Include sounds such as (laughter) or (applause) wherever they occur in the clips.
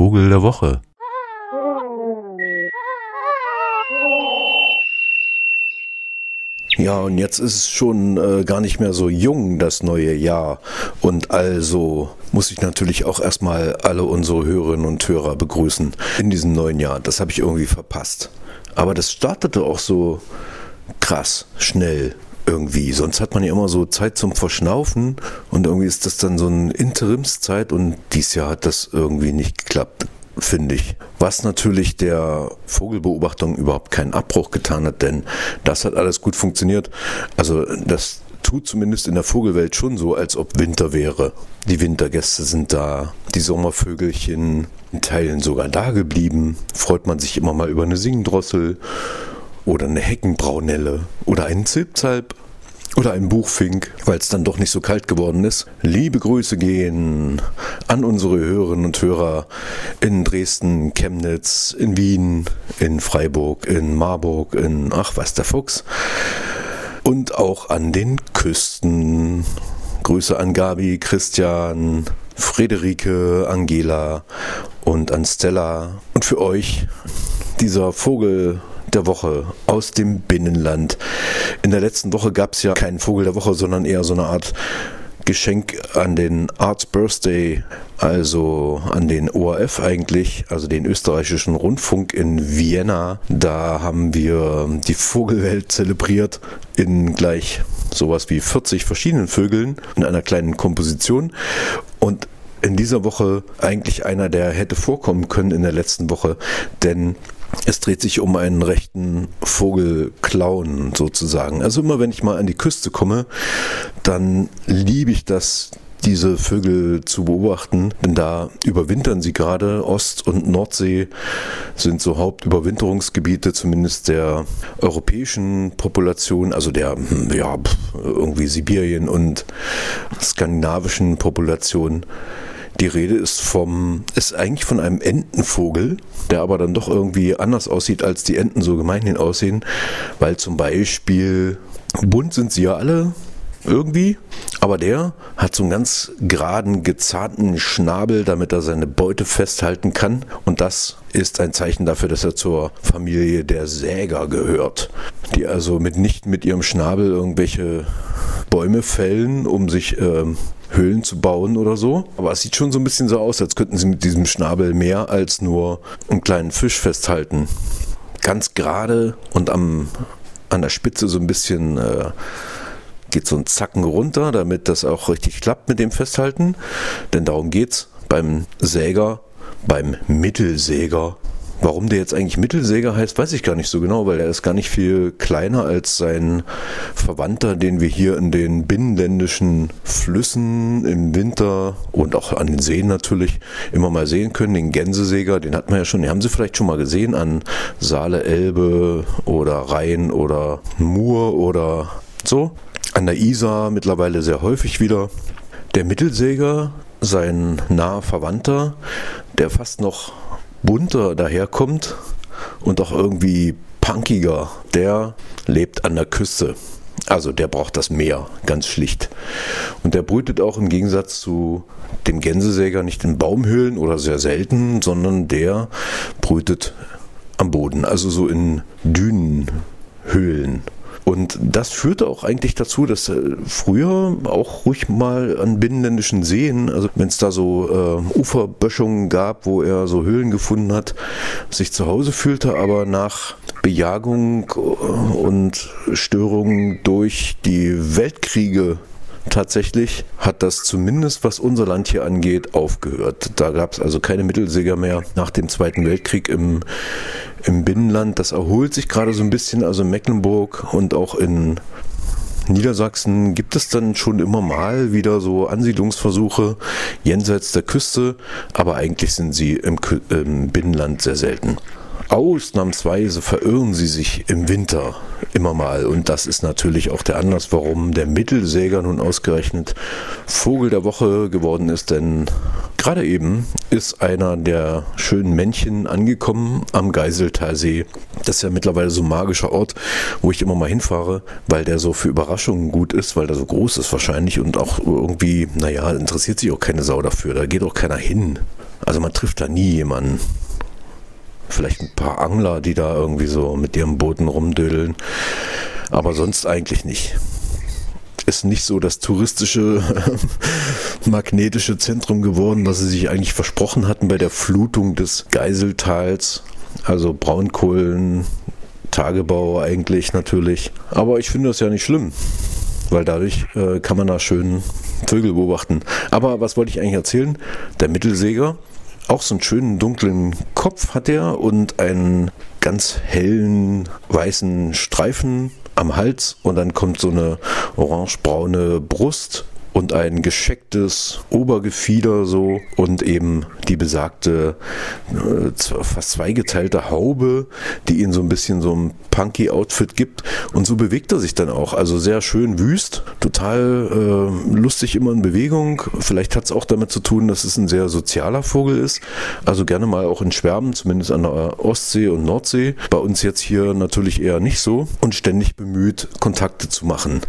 Vogel der Woche. Ja, und jetzt ist es schon äh, gar nicht mehr so jung, das neue Jahr. Und also muss ich natürlich auch erstmal alle unsere Hörerinnen und Hörer begrüßen in diesem neuen Jahr. Das habe ich irgendwie verpasst. Aber das startete auch so krass, schnell irgendwie. Sonst hat man ja immer so Zeit zum Verschnaufen und irgendwie ist das dann so eine Interimszeit und dieses Jahr hat das irgendwie nicht geklappt finde ich. Was natürlich der Vogelbeobachtung überhaupt keinen Abbruch getan hat, denn das hat alles gut funktioniert. Also das tut zumindest in der Vogelwelt schon so, als ob Winter wäre. Die Wintergäste sind da, die Sommervögelchen in Teilen sogar da geblieben. Freut man sich immer mal über eine Singdrossel oder eine Heckenbraunelle oder einen Zilpzalp oder ein Buchfink, weil es dann doch nicht so kalt geworden ist. Liebe Grüße gehen an unsere Hörerinnen und Hörer in Dresden, Chemnitz, in Wien, in Freiburg, in Marburg, in ach was der Fuchs und auch an den Küsten. Grüße an Gabi, Christian, Friederike, Angela und an Stella und für euch dieser Vogel der Woche aus dem Binnenland. In der letzten Woche gab es ja keinen Vogel der Woche, sondern eher so eine Art Geschenk an den Arts Birthday, also an den ORF eigentlich, also den österreichischen Rundfunk in Vienna. Da haben wir die Vogelwelt zelebriert in gleich sowas wie 40 verschiedenen Vögeln in einer kleinen Komposition. Und in dieser Woche eigentlich einer, der hätte vorkommen können in der letzten Woche, denn es dreht sich um einen rechten Vogelclown sozusagen. Also immer wenn ich mal an die Küste komme, dann liebe ich das, diese Vögel zu beobachten, denn da überwintern sie gerade. Ost- und Nordsee sind so Hauptüberwinterungsgebiete, zumindest der europäischen Population, also der, hm, ja, irgendwie Sibirien und skandinavischen Population. Die Rede ist vom, ist eigentlich von einem Entenvogel, der aber dann doch irgendwie anders aussieht, als die Enten so gemeinhin aussehen, weil zum Beispiel bunt sind sie ja alle irgendwie, aber der hat so einen ganz geraden, gezahnten Schnabel, damit er seine Beute festhalten kann. Und das ist ein Zeichen dafür, dass er zur Familie der Säger gehört, die also mitnichten mit ihrem Schnabel irgendwelche Bäume fällen, um sich ähm, Höhlen zu bauen oder so. Aber es sieht schon so ein bisschen so aus, als könnten sie mit diesem Schnabel mehr als nur einen kleinen Fisch festhalten. Ganz gerade und am, an der Spitze so ein bisschen äh, geht so ein Zacken runter, damit das auch richtig klappt mit dem Festhalten. Denn darum geht's beim Säger, beim Mittelsäger Warum der jetzt eigentlich Mittelsäger heißt, weiß ich gar nicht so genau, weil er ist gar nicht viel kleiner als sein Verwandter, den wir hier in den binnenländischen Flüssen im Winter und auch an den Seen natürlich immer mal sehen können. Den Gänsesäger, den hat man ja schon, den haben Sie vielleicht schon mal gesehen an Saale, Elbe oder Rhein oder Mur oder so. An der Isar mittlerweile sehr häufig wieder. Der Mittelsäger, sein naher Verwandter, der fast noch bunter daherkommt und auch irgendwie punkiger, der lebt an der Küste. Also der braucht das Meer, ganz schlicht. Und der brütet auch im Gegensatz zu dem Gänsesäger nicht in Baumhöhlen oder sehr selten, sondern der brütet am Boden, also so in Dünenhöhlen. Und das führte auch eigentlich dazu, dass äh, früher auch ruhig mal an binnenländischen Seen, also wenn es da so äh, Uferböschungen gab, wo er so Höhlen gefunden hat, sich zu Hause fühlte, aber nach Bejagung äh, und Störungen durch die Weltkriege tatsächlich hat das zumindest, was unser Land hier angeht, aufgehört. Da gab es also keine Mittelsäger mehr nach dem Zweiten Weltkrieg im, im Binnenland. Das erholt sich gerade so ein bisschen, also in Mecklenburg und auch in Niedersachsen gibt es dann schon immer mal wieder so Ansiedlungsversuche jenseits der Küste, aber eigentlich sind sie im, im Binnenland sehr selten. Ausnahmsweise verirren sie sich im Winter immer mal. Und das ist natürlich auch der Anlass, warum der Mittelsäger nun ausgerechnet Vogel der Woche geworden ist. Denn gerade eben ist einer der schönen Männchen angekommen am Geiseltalsee. Das ist ja mittlerweile so ein magischer Ort, wo ich immer mal hinfahre, weil der so für Überraschungen gut ist, weil der so groß ist wahrscheinlich und auch irgendwie, naja, interessiert sich auch keine Sau dafür. Da geht auch keiner hin Also man trifft da nie jemanden. Vielleicht ein paar Angler, die da irgendwie so mit ihren Booten rumdödeln. Aber sonst eigentlich nicht. Ist nicht so das touristische, (laughs) magnetische Zentrum geworden, was sie sich eigentlich versprochen hatten bei der Flutung des Geiseltals. Also Braunkohlen, Tagebau eigentlich natürlich. Aber ich finde das ja nicht schlimm, weil dadurch äh, kann man da schön Vögel beobachten. Aber was wollte ich eigentlich erzählen? Der Mittelsäger, auch so einen schönen dunklen Kopf hat er und einen ganz hellen weißen Streifen am Hals. Und dann kommt so eine orangebraune Brust und ein geschecktes Obergefieder so und eben die besagte äh, fast zweigeteilte Haube, die ihn so ein bisschen so ein punky Outfit gibt und so bewegt er sich dann auch, also sehr schön wüst, total äh, lustig immer in Bewegung. Vielleicht hat es auch damit zu tun, dass es ein sehr sozialer Vogel ist, also gerne mal auch in Schwärmen, zumindest an der Ostsee und Nordsee. Bei uns jetzt hier natürlich eher nicht so und ständig bemüht, Kontakte zu machen.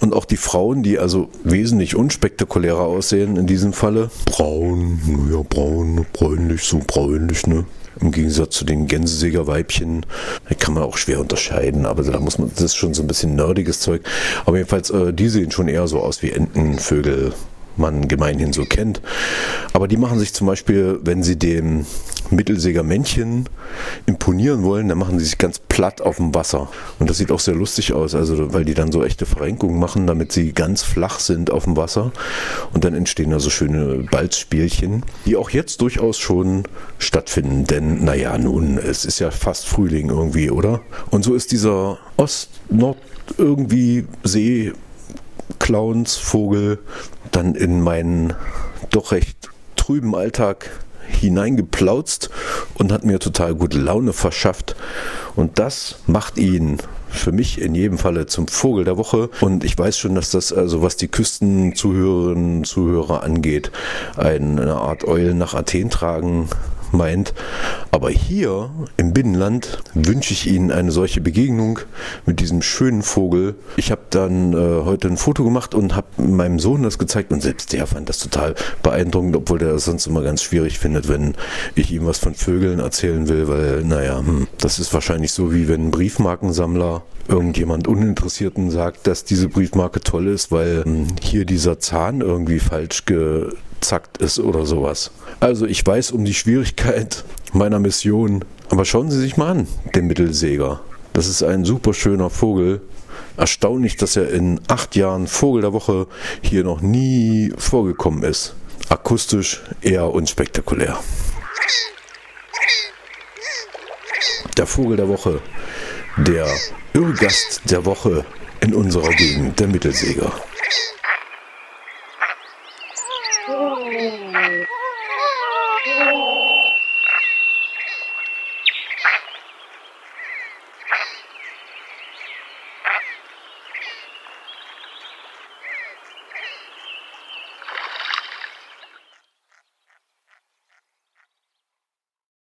Und auch die Frauen, die also wesentlich unspektakulärer aussehen in diesem Falle. Braun, ja, braun, bräunlich, so bräunlich, ne? Im Gegensatz zu den Gänsesägerweibchen kann man auch schwer unterscheiden, aber da muss man, das ist schon so ein bisschen nerdiges Zeug. Aber jedenfalls, äh, die sehen schon eher so aus wie Entenvögel, man gemeinhin so kennt. Aber die machen sich zum Beispiel, wenn sie dem Mittelsägermännchen imponieren wollen, dann machen sie sich ganz platt auf dem Wasser. Und das sieht auch sehr lustig aus, also weil die dann so echte Verrenkungen machen, damit sie ganz flach sind auf dem Wasser. Und dann entstehen da so schöne Balzspielchen, die auch jetzt durchaus schon stattfinden. Denn, naja, nun, es ist ja fast Frühling irgendwie, oder? Und so ist dieser Ost-Nord irgendwie See Clownsvogel dann in meinen doch recht trüben Alltag hineingeplautzt und hat mir total gute Laune verschafft. Und das macht ihn für mich in jedem Falle zum Vogel der Woche. Und ich weiß schon, dass das, also was die Küstenzuhörerinnen und Zuhörer angeht, eine Art Eulen nach Athen tragen meint. Aber hier im Binnenland wünsche ich Ihnen eine solche Begegnung mit diesem schönen Vogel. Ich habe dann äh, heute ein Foto gemacht und habe meinem Sohn das gezeigt und selbst der fand das total beeindruckend, obwohl der das sonst immer ganz schwierig findet, wenn ich ihm was von Vögeln erzählen will, weil, naja, hm, das ist wahrscheinlich so, wie wenn ein Briefmarkensammler irgendjemand Uninteressierten sagt, dass diese Briefmarke toll ist, weil hm, hier dieser Zahn irgendwie falsch ge abzackt ist oder sowas. Also ich weiß um die Schwierigkeit meiner Mission, aber schauen Sie sich mal an, den Mittelsäger. Das ist ein super schöner Vogel. Erstaunlich, dass er in acht Jahren Vogel der Woche hier noch nie vorgekommen ist. Akustisch eher unspektakulär. Der Vogel der Woche. Der Irrgast der Woche in unserer Gegend, der Mittelsäger.